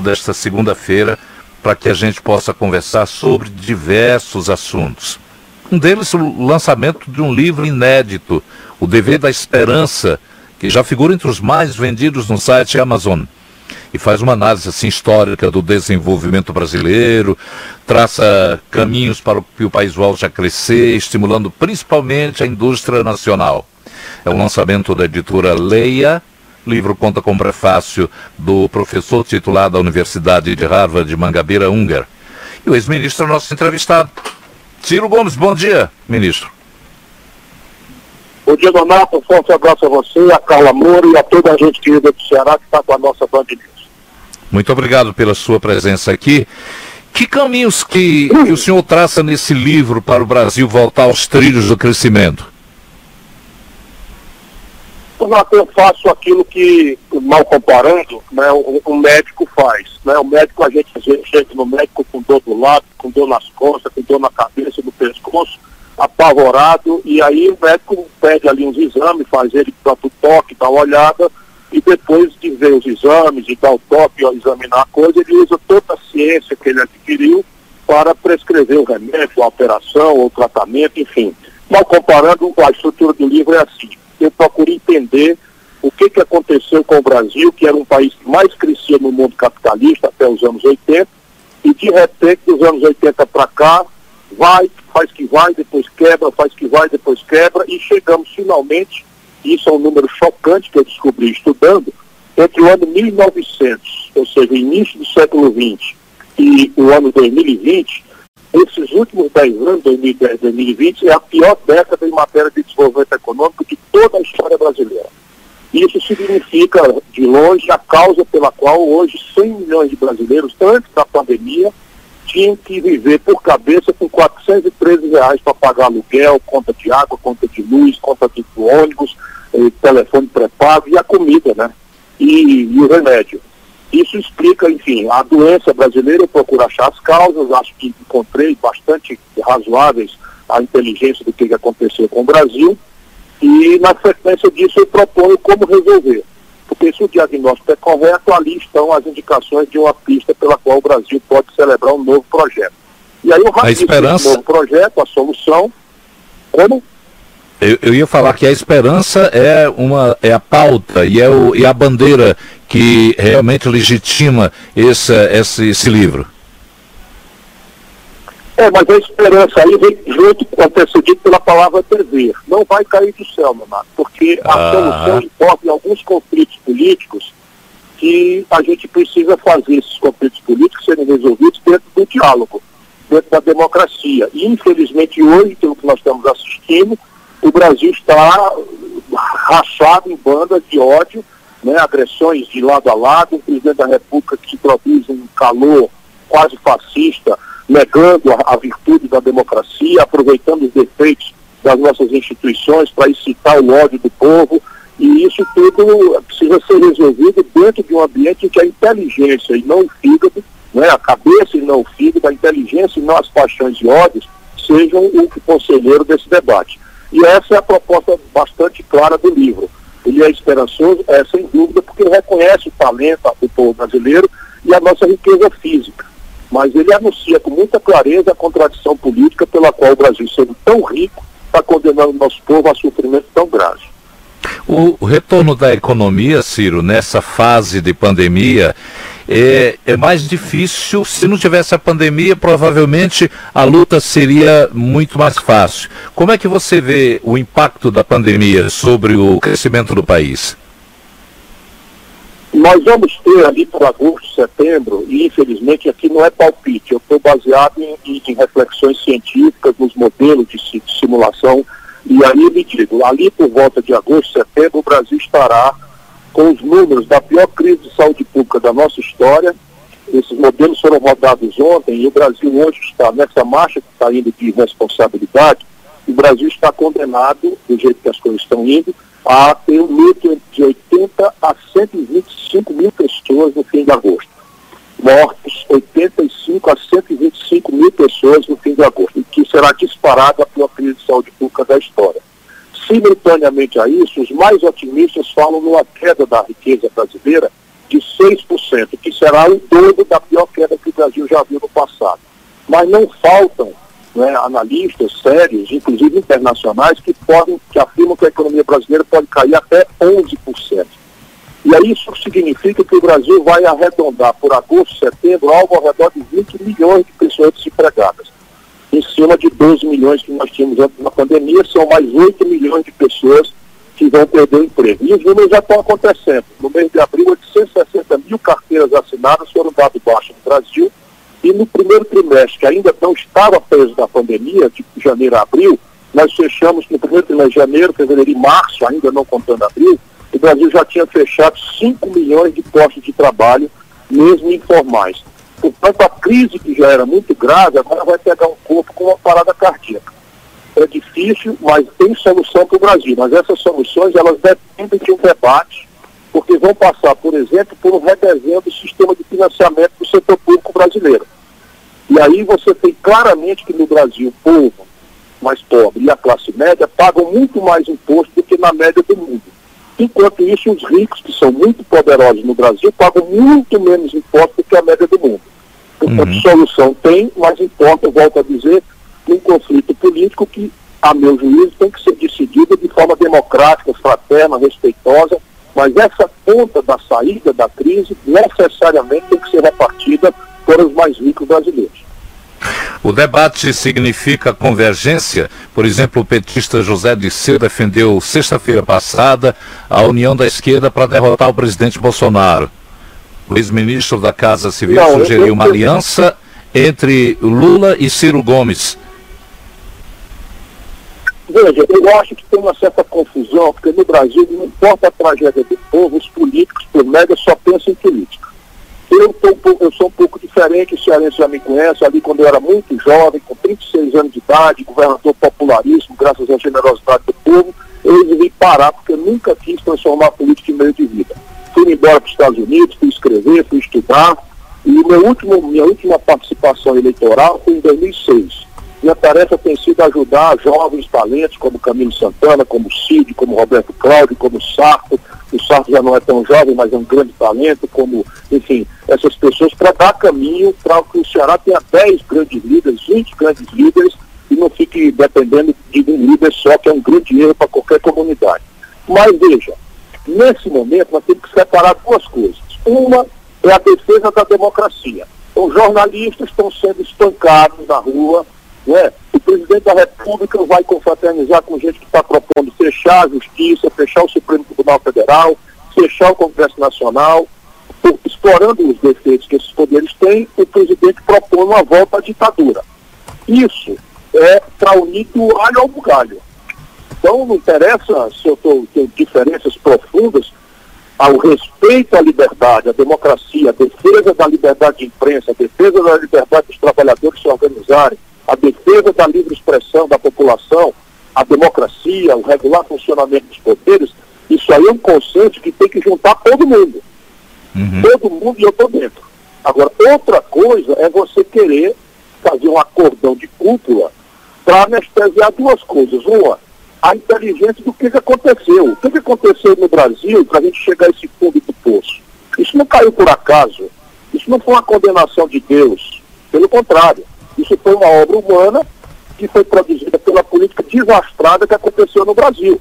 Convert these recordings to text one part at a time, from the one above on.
desta segunda-feira para que a gente possa conversar sobre diversos assuntos. Um deles, o lançamento de um livro inédito, O Dever da Esperança, que já figura entre os mais vendidos no site Amazon. E faz uma análise assim, histórica do desenvolvimento brasileiro, traça caminhos para que o país volte a crescer, estimulando principalmente a indústria nacional. É um lançamento da editora Leia, o livro conta com prefácio do professor titular da Universidade de Harvard, de Mangabeira Unger. E o ex-ministro é nosso entrevistado. Ciro Gomes, bom dia, ministro. Bom dia, Donato. Um forte abraço a você, a Carla Moura e a toda a gente querida do Ceará que está com a nossa Band News. Muito obrigado pela sua presença aqui. Que caminhos que, que o senhor traça nesse livro para o Brasil voltar aos trilhos do crescimento? Eu faço aquilo que, mal comparando, né, o, o, médico faz. Né? O médico, a gente chega no médico com dor do lado, com dor nas costas, com dor na cabeça, no pescoço, apavorado, e aí o médico pede ali uns exames, faz ele para o toque, dá uma olhada, e depois de ver os exames, e dar o toque, examinar a coisa, ele usa toda a ciência que ele adquiriu para prescrever o remédio, a operação, o tratamento, enfim. Mal comparando, a estrutura do livro é assim eu procuro entender o que, que aconteceu com o Brasil, que era um país que mais crescia no mundo capitalista até os anos 80, e de repente, dos anos 80 para cá, vai, faz que vai, depois quebra, faz que vai, depois quebra, e chegamos finalmente, isso é um número chocante que eu descobri estudando, entre o ano 1900, ou seja, início do século XX, e o ano 2020, esses últimos 10 anos, 2010 2020, é a pior década em matéria de desenvolvimento econômico de toda a história brasileira. Isso significa, de longe, a causa pela qual hoje 100 milhões de brasileiros, antes da pandemia, tinham que viver por cabeça com 413 reais para pagar aluguel, conta de água, conta de luz, conta de ônibus, eh, telefone pré-pago e a comida, né? E, e o remédio. Isso explica, enfim, a doença brasileira, eu procuro achar as causas, acho que encontrei bastante razoáveis a inteligência do que aconteceu com o Brasil, e na sequência disso eu proponho como resolver. Porque se o diagnóstico é correto, ali estão as indicações de uma pista pela qual o Brasil pode celebrar um novo projeto. E aí eu a esperança... novo projeto, a solução, como? Eu, eu, ia falar que a esperança é, uma, é a pauta e é, o, e a bandeira que realmente legitima esse, esse, esse livro. É, mas a esperança aí vem junto, antecedido pela palavra dever. Não vai cair do céu, Leonardo, porque a ah. solução envolve alguns conflitos políticos que a gente precisa fazer esses conflitos políticos serem resolvidos dentro do diálogo, dentro da democracia. E, infelizmente, hoje, pelo que nós estamos assistindo, o Brasil está rachado em bandas de ódio, né, agressões de lado a lado, um presidente da República que produz um calor quase fascista, negando a, a virtude da democracia, aproveitando os defeitos das nossas instituições para incitar o ódio do povo. E isso tudo precisa ser resolvido dentro de um ambiente em que a inteligência e não o fígado, né, a cabeça e não o fígado, a inteligência e não as paixões e ódios, sejam o conselheiro desse debate. E essa é a proposta bastante clara do livro. Ele é esperançoso, é sem dúvida, porque reconhece o talento do povo brasileiro e a nossa riqueza física. Mas ele anuncia com muita clareza a contradição política pela qual o Brasil, sendo tão rico, está condenando o nosso povo a sofrimento tão grave. O retorno da economia, Ciro, nessa fase de pandemia, é, é mais difícil. Se não tivesse a pandemia, provavelmente a luta seria muito mais fácil. Como é que você vê o impacto da pandemia sobre o crescimento do país? Nós vamos ter ali para agosto, setembro, e infelizmente aqui não é palpite, eu estou baseado em, em, em, reflexões científicas, nos modelos de, de simulação, e aí me digo, ali por volta de agosto, setembro, o Brasil estará com os números da pior crise de saúde pública da nossa história. Esses modelos foram rodados ontem e o Brasil hoje está nessa marcha que está indo de responsabilidade. O Brasil está condenado, do jeito que as coisas estão indo, a ter um luto de 80 a 125 mil pessoas no fim de agosto. Mortos 85 a 125 mil pessoas no fim de agosto, que será disparado a pior crise de saúde pública da história. Simultaneamente a isso, os mais otimistas falam numa queda da riqueza brasileira de 6%, que será o dobro da pior queda que o Brasil já viu no passado. Mas não faltam né, analistas sérios, inclusive internacionais, que podem, que afirmam que a economia brasileira pode cair até 11%. E aí isso significa que o Brasil vai arredondar por agosto, setembro, algo ao redor de 20 milhões de pessoas desempregadas. Em cima de 12 milhões que nós tínhamos antes da pandemia, são mais 8 milhões de pessoas que vão perder o emprego. E os números já estão acontecendo. No mês de abril, 860 mil carteiras assinadas foram dadas baixa no Brasil. E no primeiro trimestre, que ainda não estava preso da pandemia, de janeiro a abril, nós fechamos no primeiro trimestre de janeiro, fevereiro e março, ainda não contando abril, o Brasil já tinha fechado 5 milhões de postos de trabalho, mesmo informais. Portanto, a crise que já era muito grave, agora vai pegar um corpo com uma parada cardíaca. É difícil, mas tem solução para o Brasil. Mas essas soluções, elas dependem de um debate, porque vão passar, por exemplo, por um redesenho do sistema de financiamento do setor público brasileiro. E aí você tem claramente que no Brasil o povo mais pobre e a classe média pagam muito mais imposto do que na média do mundo. Enquanto isso, os ricos, que são muito poderosos no Brasil, pagam muito menos imposto do que a média do mundo. Portanto, uhum. solução tem, mas importa, volto a dizer, um conflito político que, a meu juízo, tem que ser decidido de forma democrática, fraterna, respeitosa, mas essa conta da saída da crise necessariamente tem que ser repartida por os mais ricos brasileiros. O debate significa convergência? Por exemplo, o petista José Disseu defendeu sexta-feira passada a união da esquerda para derrotar o presidente Bolsonaro. O ex-ministro da Casa Civil Não, sugeriu uma aliança entre Lula e Ciro Gomes. Veja, eu acho que tem uma certa confusão, porque no Brasil, não importa a tragédia do povo, os políticos, por média, só pensam em política. Eu, tô, eu sou um pouco diferente, o cearense já me conhece, ali quando eu era muito jovem, com 36 anos de idade, governador popularíssimo, graças à generosidade do povo, eu resolvi parar, porque eu nunca quis transformar a política em meio de vida. Fui embora para os Estados Unidos, fui escrever, fui estudar, e meu último, minha última participação eleitoral foi em 2006. Minha tarefa tem sido ajudar jovens talentos como Camilo Santana, como Cid, como Roberto Cláudio, como Sarto. O Sarto já não é tão jovem, mas é um grande talento, como, enfim, essas pessoas para dar caminho para que o Ceará tenha 10 grandes líderes, 20 grandes líderes e não fique dependendo de um líder só, que é um grande erro para qualquer comunidade. Mas veja, nesse momento nós temos que separar duas coisas. Uma é a defesa da democracia. Os jornalistas estão sendo espancados na rua, né? O presidente da República vai confraternizar com gente que está propondo fechar a justiça, fechar o Supremo Tribunal Federal, fechar o Congresso Nacional, explorando os defeitos que esses poderes têm, o presidente propõe uma volta à ditadura. Isso é para unir do alho ao bugalho. Então não interessa se eu tô, tenho diferenças profundas ao respeito à liberdade, à democracia, à defesa da liberdade de imprensa, à defesa da liberdade dos trabalhadores se organizarem, a defesa da livre expressão da população, a democracia, o regular funcionamento dos poderes, isso aí é um consenso que tem que juntar todo mundo. Uhum. Todo mundo e eu estou dentro. Agora, outra coisa é você querer fazer um acordão de cúpula para anestesiar duas coisas. Uma, a inteligência do que, que aconteceu. O que, que aconteceu no Brasil para a gente chegar a esse fundo do poço? Isso não caiu por acaso. Isso não foi uma condenação de Deus. Pelo contrário. Isso foi uma obra humana que foi produzida pela política desastrada que aconteceu no Brasil.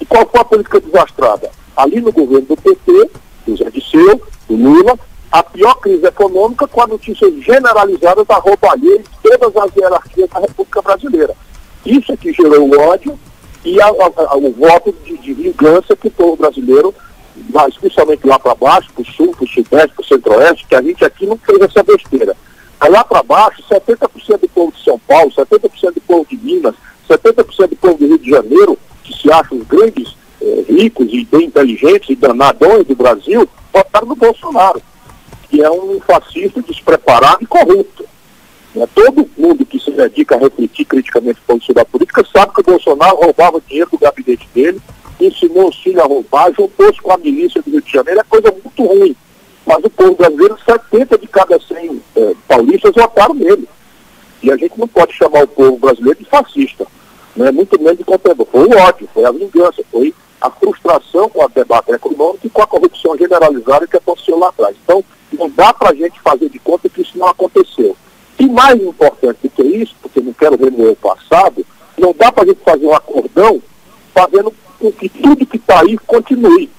E qual foi a política desastrada? Ali no governo do PT, do Zé Disseu, do Lula, a pior crise econômica com a notícia generalizada da roubalheira de todas as hierarquias da República Brasileira. Isso é que gerou o ódio e a, a, o voto de, de, vingança que o povo brasileiro, mas especialmente lá para baixo, para o sul, para o sudeste, para o centro-oeste, que a gente aqui não fez essa besteira. Aí lá para baixo, 70% do povo de São Paulo, 70% do povo de Minas, 70% do povo do Rio de Janeiro, que se acham grandes eh, ricos e bem inteligentes e danadões do Brasil, votaram no Bolsonaro, que é um fascista despreparado e corrupto. Né? Todo mundo que se dedica a refletir criticamente o posição da política sabe que o Bolsonaro roubava dinheiro do gabinete dele, ensinou os filhos a roubar, juntou-se com a milícia do Rio de Janeiro, é coisa muito ruim. Mas o povo brasileiro, 70 de cada 100 é, paulistas votaram nele. E a gente não pode chamar o povo brasileiro de fascista, né? muito menos de contendor. Foi o ódio, foi a vingança, foi a frustração com o debate econômico e com a corrupção generalizada que aconteceu lá atrás. Então, não dá para a gente fazer de conta que isso não aconteceu. E mais importante do que isso, porque não quero remoer o passado, não dá para a gente fazer um acordão fazendo com que tudo que está aí continue.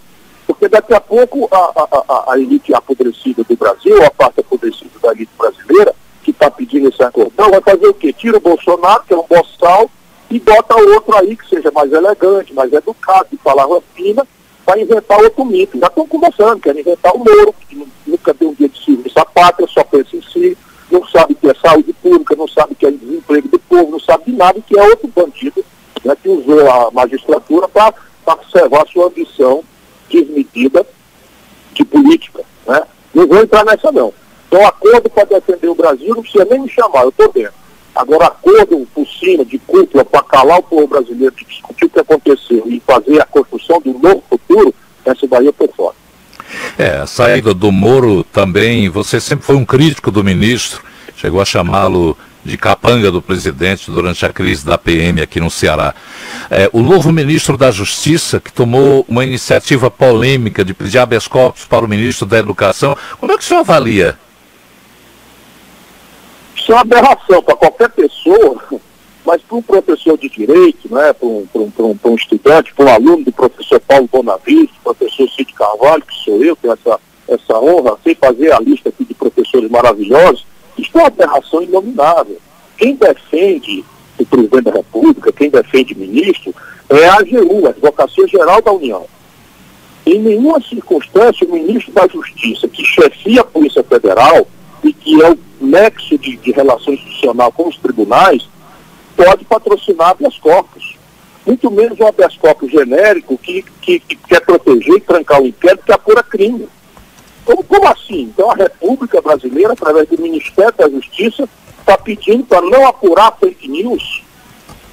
Porque daqui a pouco a, a, a, elite apodrecida do Brasil, a parte apodrecida da elite brasileira, que está pedindo esse acordão, vai fazer o quê? Tira o Bolsonaro, que é um boçal, e bota outro aí que seja mais elegante, mais educado, de palavra fina, para inventar outro mito. Já estão conversando, querem inventar o Moro, que nunca deu um dia de serviço à pátria, só pensa em si, não sabe que é saúde pública, não sabe que é desemprego do povo, não sabe de nada, que é outro bandido né, que usou a magistratura para observar sua ambição desmedida de política. Né? Não vou entrar nessa não. Então, acordo para defender o Brasil, não precisa nem me chamar, eu estou dentro. Agora, acordo por cima, de cúpula, para calar o povo brasileiro, de discutir o que aconteceu e fazer a construção de um novo futuro, essa daí eu fora. É, a saída do Moro também, você sempre foi um crítico do ministro, chegou a chamá-lo de capanga do presidente durante a crise da PM aqui no Ceará. É, o novo ministro da Justiça, que tomou uma iniciativa polêmica de pedir habeas corpus para o ministro da Educação, como é que o senhor avalia isso é uma aberração para qualquer pessoa, mas para um professor de direito, né, para um, um, um, um, estudante, para um aluno do professor Paulo Bonavista, professor Cid Carvalho, que sou eu, que essa, essa honra, sem fazer a lista aqui de professores maravilhosos, isso é uma aberração inominável. Quem defende o presidente da República, quem defende o ministro, é a AGU, a Advocacia Geral da União. Em nenhuma circunstância, o ministro da Justiça, que chefia a Polícia Federal e que é o nexo de, de relação institucional com os tribunais, pode patrocinar habeas corpus. Muito menos um habeas corpus genérico que, que, que, quer proteger e trancar o inquérito que apura crime. Como, como assim? Então a República Brasileira, através do Ministério da Justiça, está pedindo para não apurar fake news.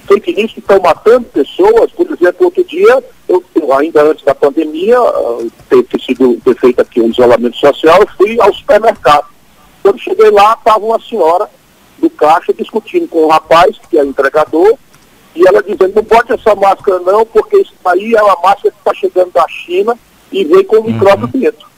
Fake news que estão matando pessoas. Por exemplo, outro dia, eu, ainda antes da pandemia, uh, ter, ter sido ter feito aqui um isolamento social, eu fui ao supermercado. Quando cheguei lá, estava uma senhora do caixa discutindo com um rapaz, que é entregador, e ela dizendo, não bote essa máscara não, porque isso aí é uma máscara que está chegando da China e vem com o micróbio uhum. dentro.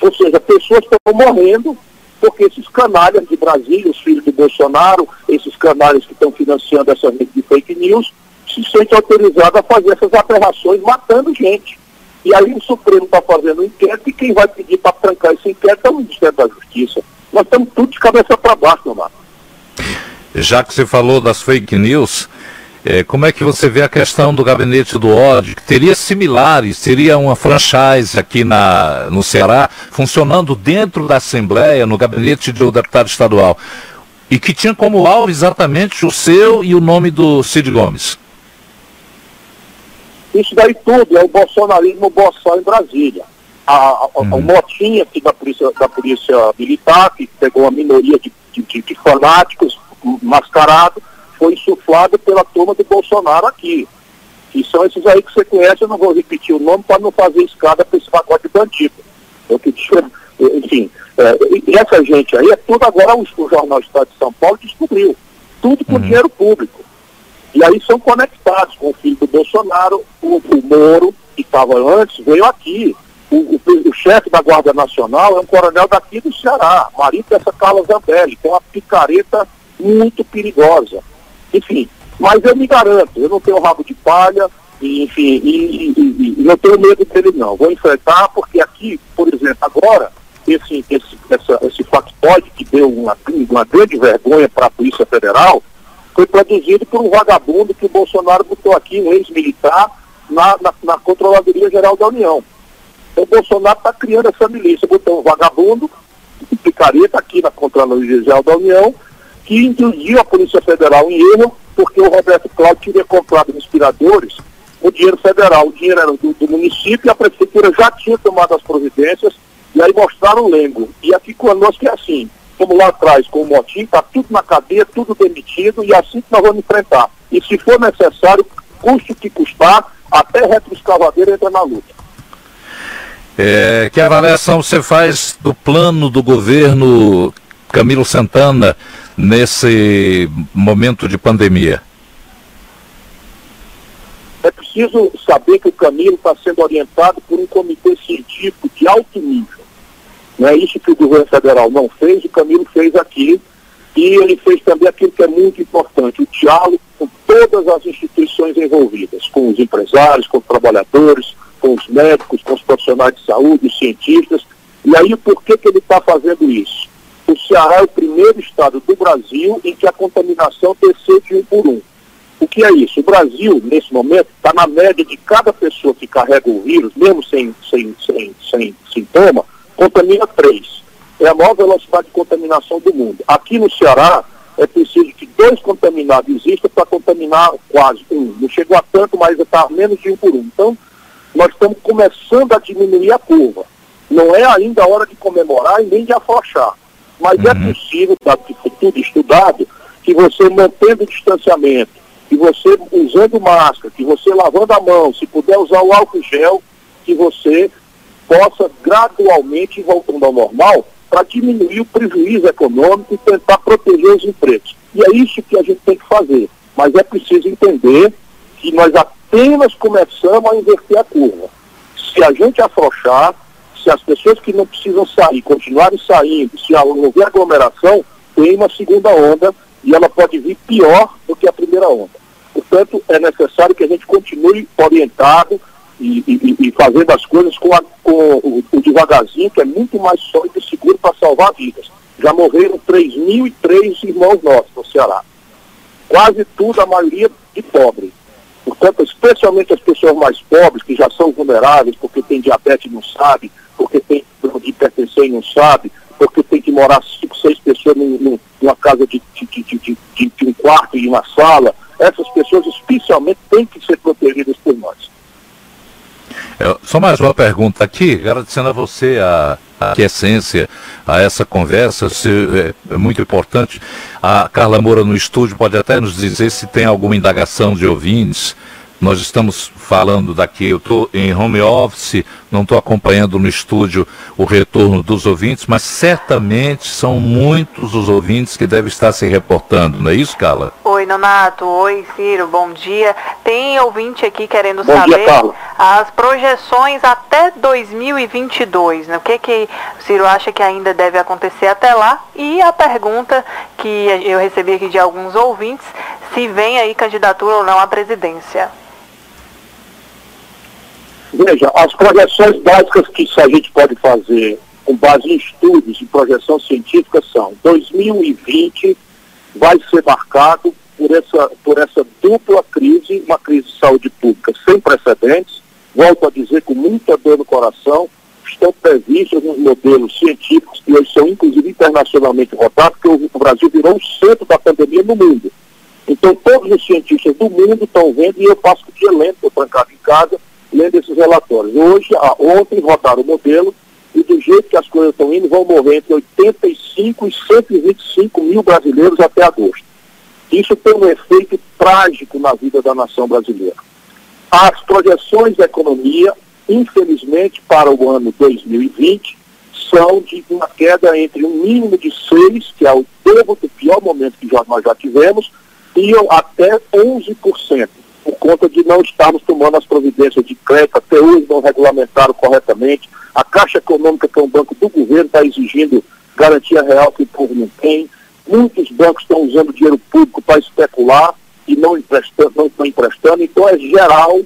Ou seja, pessoas estão morrendo porque esses canalhas de Brasília, os filhos de Bolsonaro, esses canalhas que estão financiando essa rede de fake news, se sentem autorizados a fazer essas aberrações matando gente. E aí o Supremo está fazendo um inquérito e quem vai pedir para trancar esse inquérito é o Ministério da Justiça. Nós estamos tudo de cabeça para baixo, meu mano. Já que você falou das fake news, é, como é que você vê a questão do gabinete do ódio, que teria similares, seria uma franchise aqui na, no Ceará, funcionando dentro da Assembleia, no gabinete do deputado estadual, e que tinha como alvo exatamente o seu e o nome do Cid Gomes? Isso daí tudo é o bolsonarismo boçal em Brasília a, a, uhum. motinha aqui da polícia, da polícia militar, que pegou uma minoria de, de, de fanáticos mascarados, foi insuflado pela turma do Bolsonaro aqui. E são esses aí que você conhece, eu não vou repetir o nome para não fazer escada para esse pacote bandido. Eu que, enfim, é, e essa gente aí é tudo agora o, o Jornal Estado de São Paulo descobriu. Tudo com uhum. dinheiro público. E aí são conectados com o filho do Bolsonaro, o, o Moro, que estava antes, veio aqui o, o, o chefe da Guarda Nacional é um coronel daqui do Ceará, Maria essa Carla Zambelli, que é uma picareta muito perigosa. Enfim, mas eu me garanto, eu não tenho rabo de palha, e, enfim, e, e, e, não tenho medo dele não. Vou enfrentar, porque aqui, por exemplo, agora, esse, esse, essa, esse factoide que deu uma, uma grande vergonha para a Polícia Federal, foi produzido por um vagabundo que o Bolsonaro botou aqui, um ex-militar, na, na, na Controladoria Geral da União. O Bolsonaro está criando essa milícia, botou um vagabundo, picareta aqui na Contralogia Geral da União, que induziu a Polícia Federal em erro, porque o Roberto Cláudio teria comprado inspiradores o dinheiro federal, o dinheiro era do, do, município e a prefeitura já tinha tomado as providências e aí mostraram o lengo. E aqui conosco é assim, como lá atrás com o Motim, está tudo na cadeia, tudo demitido e é assim que nós vamos enfrentar. E se for necessário, custe que custar, até retroescavadeira entra na luta. É, que avaliação você faz do plano do governo Camilo Santana nesse momento de pandemia? É preciso saber que o Camilo está sendo orientado por um comitê científico de alto nível. Não é isso que o governo federal não fez, o Camilo fez aqui. E ele fez também aquilo que é muito importante, o diálogo com todas as instituições envolvidas, com os empresários, com os trabalhadores, com os médicos, com os profissionais de saúde, os cientistas. E aí, por que, que ele está fazendo isso? O Ceará é o primeiro estado do Brasil em que a contaminação desceu de um por um. O que é isso? O Brasil, nesse momento, está na média de cada pessoa que carrega o vírus, mesmo sem, sem, sem, sem sintoma, contamina três. É a maior velocidade de contaminação do mundo. Aqui no Ceará, é preciso que dois contaminados existam para contaminar quase um. Não chegou a tanto, mas está menos de um por um. Então, nós estamos começando a diminuir a curva. Não é ainda a hora de comemorar e nem de afrouxar. Mas é uhum. é possível, dado que foi tudo estudado, que você mantendo o distanciamento, que você usando máscara, que você lavando a mão, se puder usar o álcool gel, que você possa gradualmente ir voltando ao normal para diminuir o prejuízo econômico e tentar proteger os empregos. E é isso que a gente tem que fazer. Mas é preciso entender que nós apenas começamos a inverter a curva. Se a gente afrouxar, se as pessoas que não precisam sair continuarem saindo, se houver aglomeração, tem uma segunda onda e ela pode vir pior do que a primeira onda. Portanto, é necessário que a gente continue orientado e, e, e fazendo as coisas com, a, com o, o, devagarzinho, que é muito mais sólido e seguro para salvar vidas. Já morreram 3.003 irmãos nossos no Ceará. Quase tudo, a maioria de pobre. Portanto, especialmente as pessoas mais pobres, que já são vulneráveis, porque tem diabetes e não sabe, porque tem de hipertensão e não sabe, porque tem que morar cinco, seis pessoas num, numa casa de, de, de, de, de um quarto e uma sala, essas pessoas especialmente têm que ser protegidas por nós. É, só mais uma pergunta aqui, agradecendo a você a, a aquiescência a essa conversa, se, é, é, muito importante. A Carla Moura no estúdio pode até nos dizer se tem alguma indagação de ouvintes nós estamos falando daqui, eu estou em home office, não estou acompanhando no estúdio o retorno dos ouvintes, mas certamente são muitos os ouvintes que devem estar se reportando, não é isso, Carla? Oi, Nonato. Oi, Ciro. Bom dia. Tem ouvinte aqui querendo bom saber dia, as projeções até 2022. Né? O que, que o Ciro acha que ainda deve acontecer até lá? E a pergunta que eu recebi aqui de alguns ouvintes, se vem aí candidatura ou não à presidência. Veja, as projeções básicas que a gente pode fazer com base em estudos e projeção científica são 2020 vai ser marcado por essa, por essa dupla crise, uma crise de saúde pública sem precedentes, volto a dizer com muita dor no coração, estão previstos nos modelos científicos que hoje são inclusive internacionalmente votados, porque o Brasil virou o centro da pandemia no mundo. Então todos os cientistas do mundo estão vendo, e eu passo o dia lento, trancado em casa, lendo esses relatórios. Hoje, a, ontem rodaram o modelo e do jeito que as coisas estão indo, vão morrer entre 85 e 125 mil brasileiros até agosto. Isso tem um efeito trágico na vida da nação brasileira. As projeções da economia, infelizmente, para o ano 2020, são de uma queda entre um mínimo de 6, que é o dobro do pior momento que nós já tivemos, e até 11% por conta de não estarmos tomando as providências de crédito, até hoje não regulamentaram corretamente. A Caixa Econômica, que é um banco do governo, está exigindo garantia real que o povo não tem. Muitos bancos estão usando dinheiro público para especular e não, emprestando, não estão emprestando. Então é geral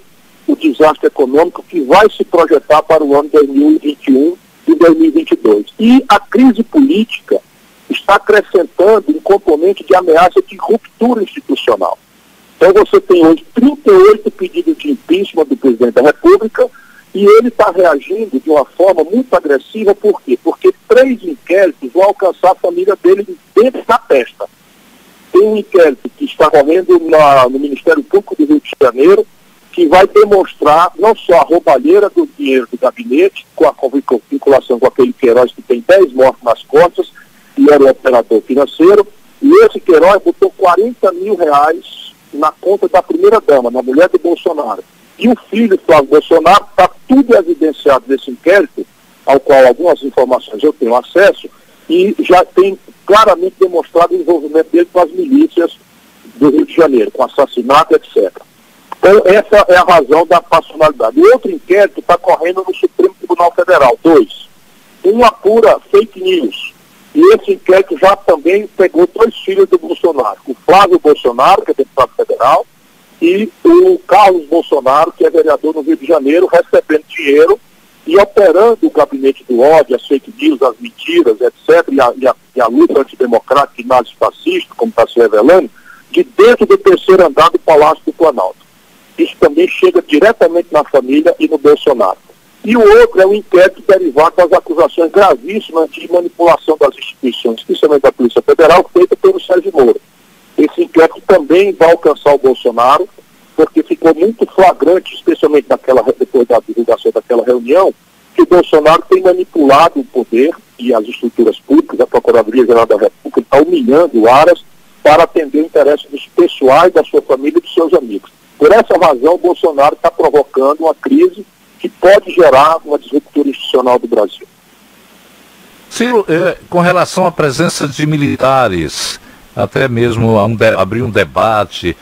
o desastre econômico que vai se projetar para o ano 2021 e 2022. E a crise política está acrescentando um componente de ameaça de ruptura institucional. Então você tem hoje 38 pedidos de impeachment do presidente da República e ele está reagindo de uma forma muito agressiva, por quê? Porque três inquéritos vão alcançar a família dele dentro da testa. Tem um inquérito que está correndo na, no Ministério Público do Rio de Janeiro, que vai demonstrar não só a roubalheira do dinheiro do gabinete, com a vinculação com aquele Queiroz que tem 10 mortos nas costas, e era o operador financeiro, e esse Queiroz botou 40 mil reais na conta da primeira-dama, na mulher do Bolsonaro. E o filho, Flávio Bolsonaro, está tudo evidenciado nesse inquérito, ao qual algumas informações eu tenho acesso, e já tem claramente demonstrado o envolvimento dele com as milícias do Rio de Janeiro, com assassinato, etc. Então, essa é a razão da passionalidade. O outro inquérito está correndo no Supremo Tribunal Federal. Dois. Um apura fake news. E esse inquérito já também pegou dois filhos do Bolsonaro. O Flávio Bolsonaro, que é deputado federal, e o Carlos Bolsonaro, que é vereador no Rio de Janeiro, recebendo dinheiro e operando o gabinete do ódio, as fake news, as mentiras, etc., e a, e a, e a luta antidemocrática e nazifascista, como está se revelando, de dentro do terceiro andar do Palácio do Planalto. Isso também chega diretamente na família e no Bolsonaro. E o outro é o inquérito derivado das acusações gravíssimas de manipulação das instituições, especialmente da Polícia Federal, feita pelo Sérgio Moro. Esse inquérito também vai alcançar o Bolsonaro, porque ficou muito flagrante, especialmente naquela, depois da divulgação daquela reunião, que o Bolsonaro tem manipulado o poder e as estruturas públicas, a Procuradoria-Geral da República está humilhando o Aras para atender o interesse dos pessoais, da sua família e dos seus amigos. Por essa razão, o Bolsonaro está provocando uma crise que pode gerar uma disruptura institucional do Brasil. Ciro, eh, com relação à presença de militares, até mesmo abrir um debate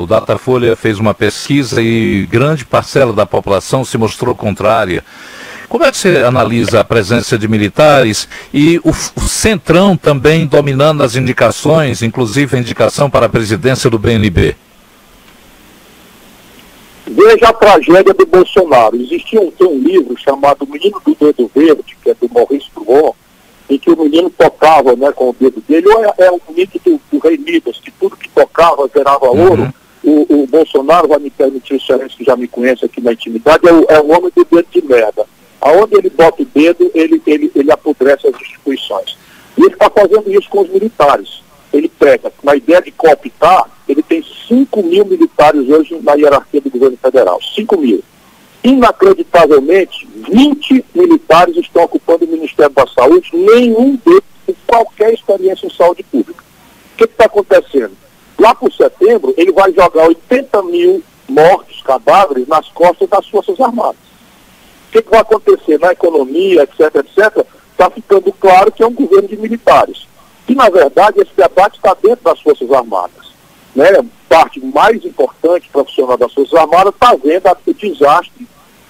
o Datafolha fez uma pesquisa e grande parcela da população se mostrou contrária. Como é que você analisa a presença de militares e o Centrão também dominando as indicações, inclusive a indicação para a presidência do BNB? Veja a tragédia do Bolsonaro. Existia um, um livro chamado Menino do Dedo Verde, que é do Maurice Druon, em que o menino tocava né, com o dedo dele, ou é, é o mito do, do, rei Midas, que tudo que tocava gerava uhum. ouro. O, o, Bolsonaro vai me permitir, os senhores que já me conhecem aqui na intimidade, é o, é o homem do dedo de merda. Aonde ele bota o dedo, ele, ele, ele apodrece as instituições. E ele está fazendo isso com os militares. Ele pega, na ideia de cooptar, ele tem 5 mil militares hoje na hierarquia do governo federal. 5 mil. Inacreditavelmente, 20 militares estão ocupando o Ministério da Saúde, nenhum deles com qualquer experiência em saúde pública. O que está acontecendo? Lá por setembro, ele vai jogar 80 mil mortos, cadáveres, nas costas das Forças Armadas. O que, que vai acontecer na economia, etc, etc? Está ficando claro que é um governo de militares. E, na verdade, esse debate está dentro das Forças Armadas. Né? Parte mais importante profissional das Forças Armadas está vendo o desastre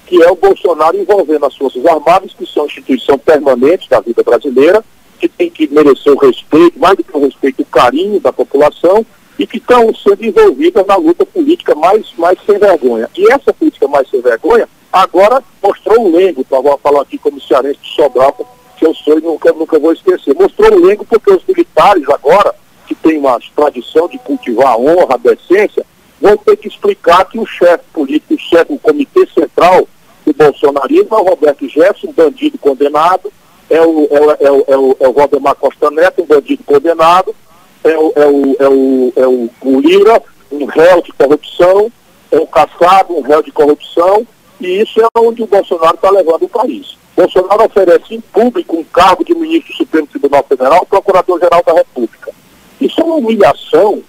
que é o Bolsonaro envolvendo as Forças Armadas, que são instituição permanente da vida brasileira, que tem que merecer o respeito, mais do que o respeito, o carinho da população, e que estão sendo envolvidas na luta política mais, mais sem vergonha. E essa política mais sem vergonha agora mostrou o lengo, estava falar aqui como cearense de Sobral, que eu sou e nunca, nunca vou esquecer. Mostrou o lengo porque os militares agora, que têm uma tradição de cultivar a honra, a decência, vão ter que explicar que o chefe político, o chefe, o comitê central do bolsonarismo é o Roberto Jefferson, bandido condenado, é o, é o, é o, é o, é o Valdemar Costa Neto, um bandido condenado, é o, é o, é o, é o, o Lira, um réu de corrupção, é o Caçado, um réu de corrupção, e isso é onde o Bolsonaro está levando o país. Bolsonaro oferece em público um cargo de ministro do Supremo Tribunal Federal Procurador-Geral da República. Isso é uma humilhação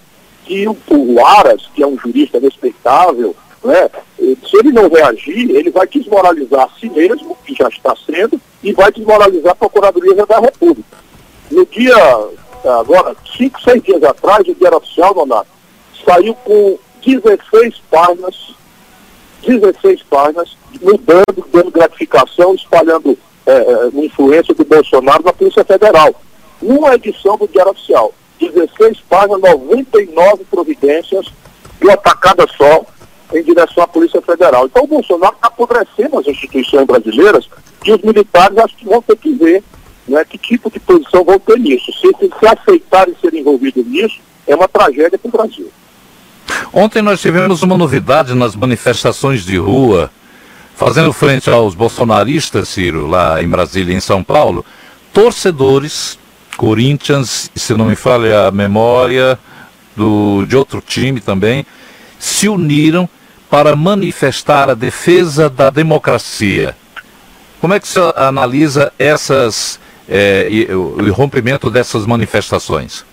que o, o Aras, que é um jurista respeitável, né, se ele não reagir, ele vai desmoralizar a si mesmo, que já está sendo, e vai desmoralizar a Procuradoria da República. No dia, agora, cinco, seis dias atrás, o Diário Oficial, Donato, saiu com 16 páginas, 16 páginas, mudando, dando gratificação, espalhando é, influência do Bolsonaro na Polícia Federal. Numa edição do Diário Oficial, 16 páginas, 99 providências, de uma tacada só, em direção à Polícia Federal. Então o Bolsonaro está apodrecendo as instituições brasileiras e os militares acho que vão ter que ver né, que tipo de posição vão ter nisso. Se, se, aceitarem ser envolvidos nisso, é uma tragédia para o Brasil. Ontem nós tivemos uma novidade nas manifestações de rua, fazendo frente aos bolsonaristas, Ciro, lá em Brasília e em São Paulo, torcedores, Corinthians, se não me falha a memória, do, de outro time também, se uniram para manifestar a defesa da democracia. Como é que você analisa essas, é, o rompimento dessas manifestações?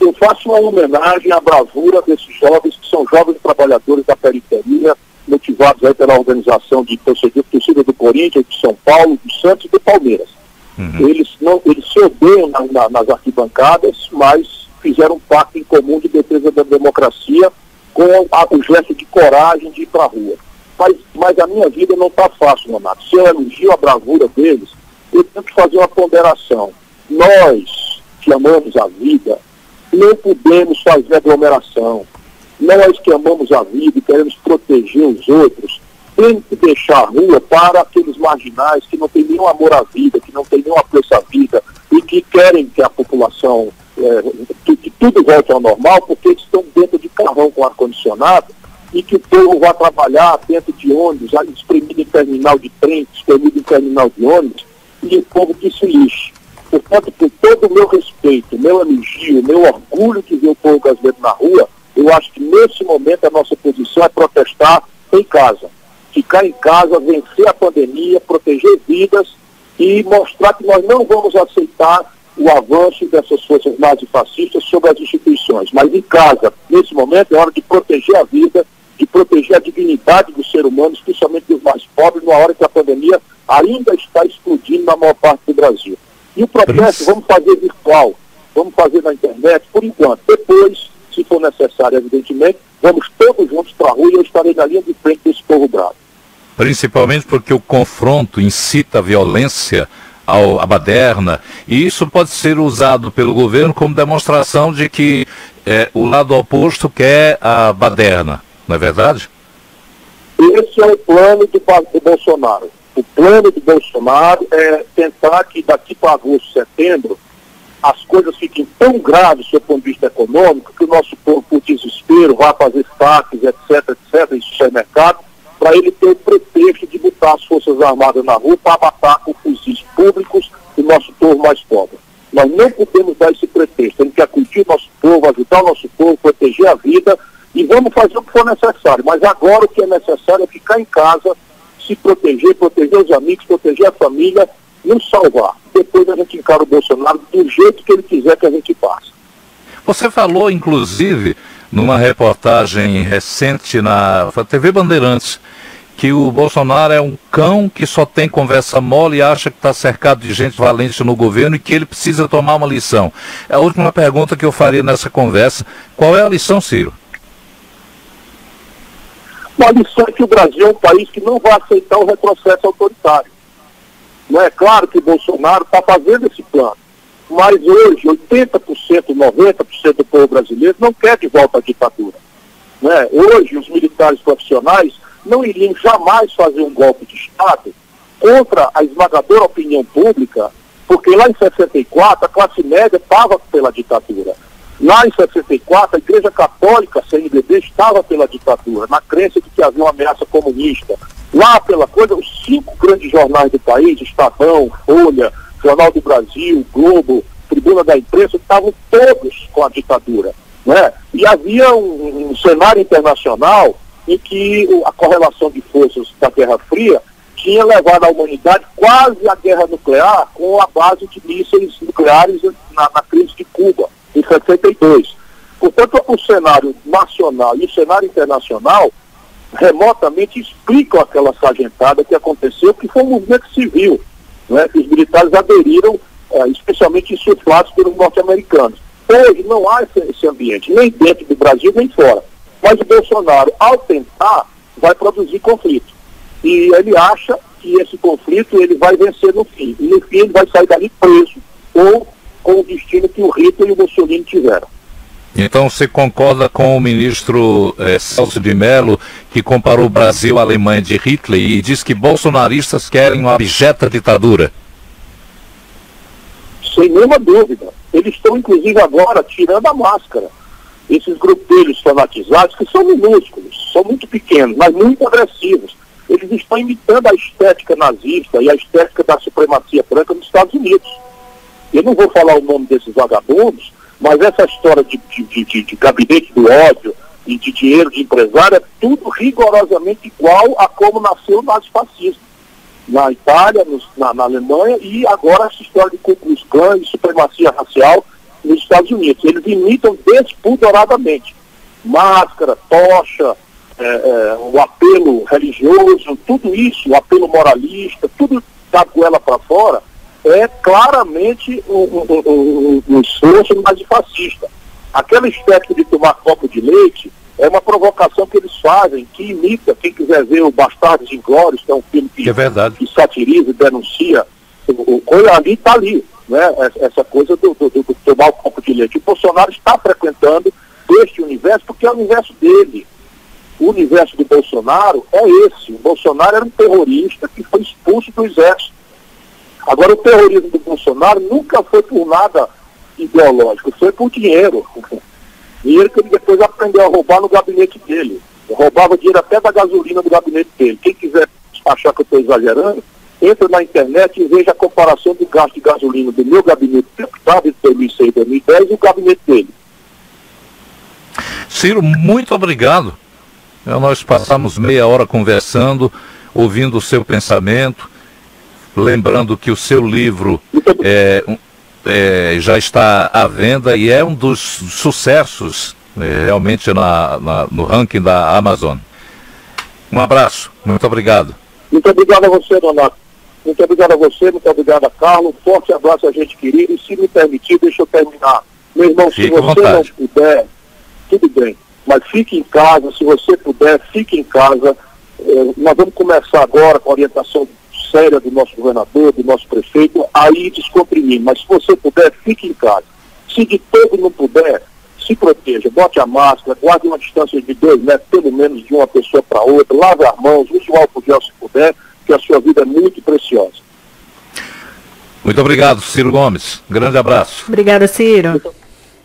Eu faço uma homenagem à bravura desses jovens, que são jovens trabalhadores da periferia, motivados aí pela organização de torcida do Corinthians, de São Paulo, do Santos e do Palmeiras. Uhum. Eles, não, eles se odeiam na, na, nas arquibancadas, mas fizeram um pacto em comum de defesa da democracia com a, o gesto de coragem de ir para a rua. Mas, mas a minha vida não está fácil, Renato. Se eu elogio a bravura deles, eu tenho que fazer uma ponderação. Nós, que amamos a vida, não podemos fazer aglomeração. Nós que amamos a vida e queremos proteger os outros, temos que deixar a rua para aqueles marginais que não têm nenhum amor à vida, que não têm nenhum apreço à vida e que querem que a população, é, que, que tudo volte ao normal, porque eles estão dentro de carrão com ar-condicionado e que o povo vá trabalhar dentro de ônibus, espremido em terminal de trem, espremido em terminal de ônibus, e o povo que se lixe. Portanto, com todo o meu respeito, meu elogio, meu orgulho de ver o povo brasileiro na rua, eu acho que nesse momento a nossa posição é protestar em casa. Ficar em casa, vencer a pandemia, proteger vidas e mostrar que nós não vamos aceitar o avanço dessas forças nazifascistas sobre as instituições. Mas em casa, nesse momento, é hora de proteger a vida de proteger a dignidade do ser humano, especialmente dos mais pobres, numa hora que a pandemia ainda está explodindo na maior parte do Brasil. E o processo vamos fazer virtual, vamos fazer na internet, por enquanto. Depois, se for necessário, evidentemente, vamos todos juntos para a rua e eu estarei na linha de frente desse povo bravo. Principalmente porque o confronto incita a violência ao, à baderna, e isso pode ser usado pelo governo como demonstração de que é, o lado oposto quer a baderna. Não é verdade? Esse é o plano do, do Bolsonaro. O plano do Bolsonaro é tentar que daqui para agosto, setembro, as coisas fiquem tão graves do ponto de vista econômico que o nosso povo, por desespero, vá fazer saques, etc, etc, em supermercado, para ele ter o pretexto de botar as Forças Armadas na rua para matar com fuzis públicos o nosso povo mais pobre. Nós não podemos dar esse pretexto. Temos que acudir o nosso povo, ajudar o nosso povo, proteger a vida e vamos fazer o que for necessário. Mas agora o que é necessário é ficar em casa, se proteger, proteger os amigos, proteger a família, nos salvar. Depois a gente encara o Bolsonaro do jeito que ele quiser que a gente passe. Você falou, inclusive, numa reportagem recente na TV Bandeirantes, que o Bolsonaro é um cão que só tem conversa mole e acha que está cercado de gente valente no governo e que ele precisa tomar uma lição. É a última pergunta que eu faria nessa conversa. Qual é a lição, Ciro? Uma lição é que o Brasil é um país que não vai aceitar o retrocesso autoritário. Não é claro que Bolsonaro está fazendo esse plano, mas hoje 80%, 90% do povo brasileiro não quer de volta à ditadura. Né? Hoje os militares profissionais não iriam jamais fazer um golpe de Estado contra a esmagadora opinião pública, porque lá em 64 a classe média estava pela ditadura. Lá em 64, a Igreja Católica, CNBB, estava pela ditadura, na crença de que havia uma ameaça comunista. Lá pela coisa, os cinco grandes jornais do país, Estadão, Folha, Jornal do Brasil, Globo, Tribuna da Imprensa, estavam todos com a ditadura. Né? E havia um, um cenário internacional em que a correlação de forças da Guerra Fria tinha levado a humanidade quase à guerra nuclear com a base de mísseis nucleares na, na crise de Cuba em 62. Portanto, o cenário nacional e o cenário internacional remotamente explicam aquela sargentada que aconteceu, que foi um movimento civil, né, os militares aderiram, é, especialmente insuflados pelos norte-americanos. Hoje não há esse, esse ambiente, nem dentro do Brasil, nem fora. Mas o Bolsonaro, ao tentar, vai produzir conflito. E ele acha que esse conflito ele vai vencer no fim. E no fim ele vai sair dali preso ou com o destino que o Hitler e o Mussolini tiveram. Então você concorda com o ministro eh, Celso de Mello, que comparou o Brasil à Alemanha de Hitler e diz que bolsonaristas querem uma abjeta ditadura? Sem nenhuma dúvida. Eles estão, inclusive, agora tirando a máscara. Esses grupelhos fanatizados, que são minúsculos, são muito pequenos, mas muito agressivos. Eles estão imitando a estética nazista e a estética da supremacia branca nos Estados Unidos eu não vou falar o nome desses vagabundos, mas essa história de, de, de, de gabinete do ódio e de dinheiro de empresário é tudo rigorosamente igual a como nasceu o nazifascismo. Na Itália, no, na, na, Alemanha e agora essa história de Ku Klux Klan e supremacia racial nos Estados Unidos. Eles imitam despudoradamente. Máscara, tocha, é, é, o apelo religioso, tudo isso, o apelo moralista, tudo da goela para fora, é claramente um, um, um, um esforço nazifascista. Aquela estética de tomar copo de leite É uma provocação que eles fazem, que imita, quem quiser ver o Bastardos Inglórios, que é um filme que, é verdade. que satiriza e denuncia, o, o, ali está ali, né? essa coisa do, do, do tomar o copo de leite. O Bolsonaro está frequentando este universo porque é o universo dele. O universo do Bolsonaro é esse. O Bolsonaro era um terrorista que foi expulso do exército. Agora, o terrorismo do Bolsonaro nunca foi por nada ideológico, foi por dinheiro. Dinheiro que ele depois aprendeu a roubar no gabinete dele. Roubava dinheiro até da gasolina do gabinete dele. Quem quiser achar que eu estou exagerando, entra na internet e veja a comparação do gasto de gasolina do meu gabinete deputado de 2006 e 2010 e o gabinete dele. Ciro, muito obrigado. Nós passamos meia hora conversando, ouvindo o seu pensamento, lembrando que o seu livro é, é, já está à venda e é um dos sucessos é, realmente na, na, no ranking da Amazon. Um abraço, muito obrigado. Muito obrigado a você, Donato. Muito obrigado a você, muito obrigado a Carlos. Forte abraço a gente querido. E se me permitir, deixa eu terminar. Meu irmão, Fique se você não puder, tudo bem. Mas fique em casa, se você puder, fique em casa. É, nós vamos começar agora com a orientação séria do nosso governador, do nosso prefeito, aí descomprimir. Mas se você puder, fique em casa. Se de todo não puder, se proteja, bote a máscara, guarde uma distância de dois metros, pelo menos de uma pessoa para outra, lave as mãos, use o álcool gel se puder, que a sua vida é muito preciosa. Muito obrigado, Ciro Gomes. grande abraço. Obrigada, Ciro.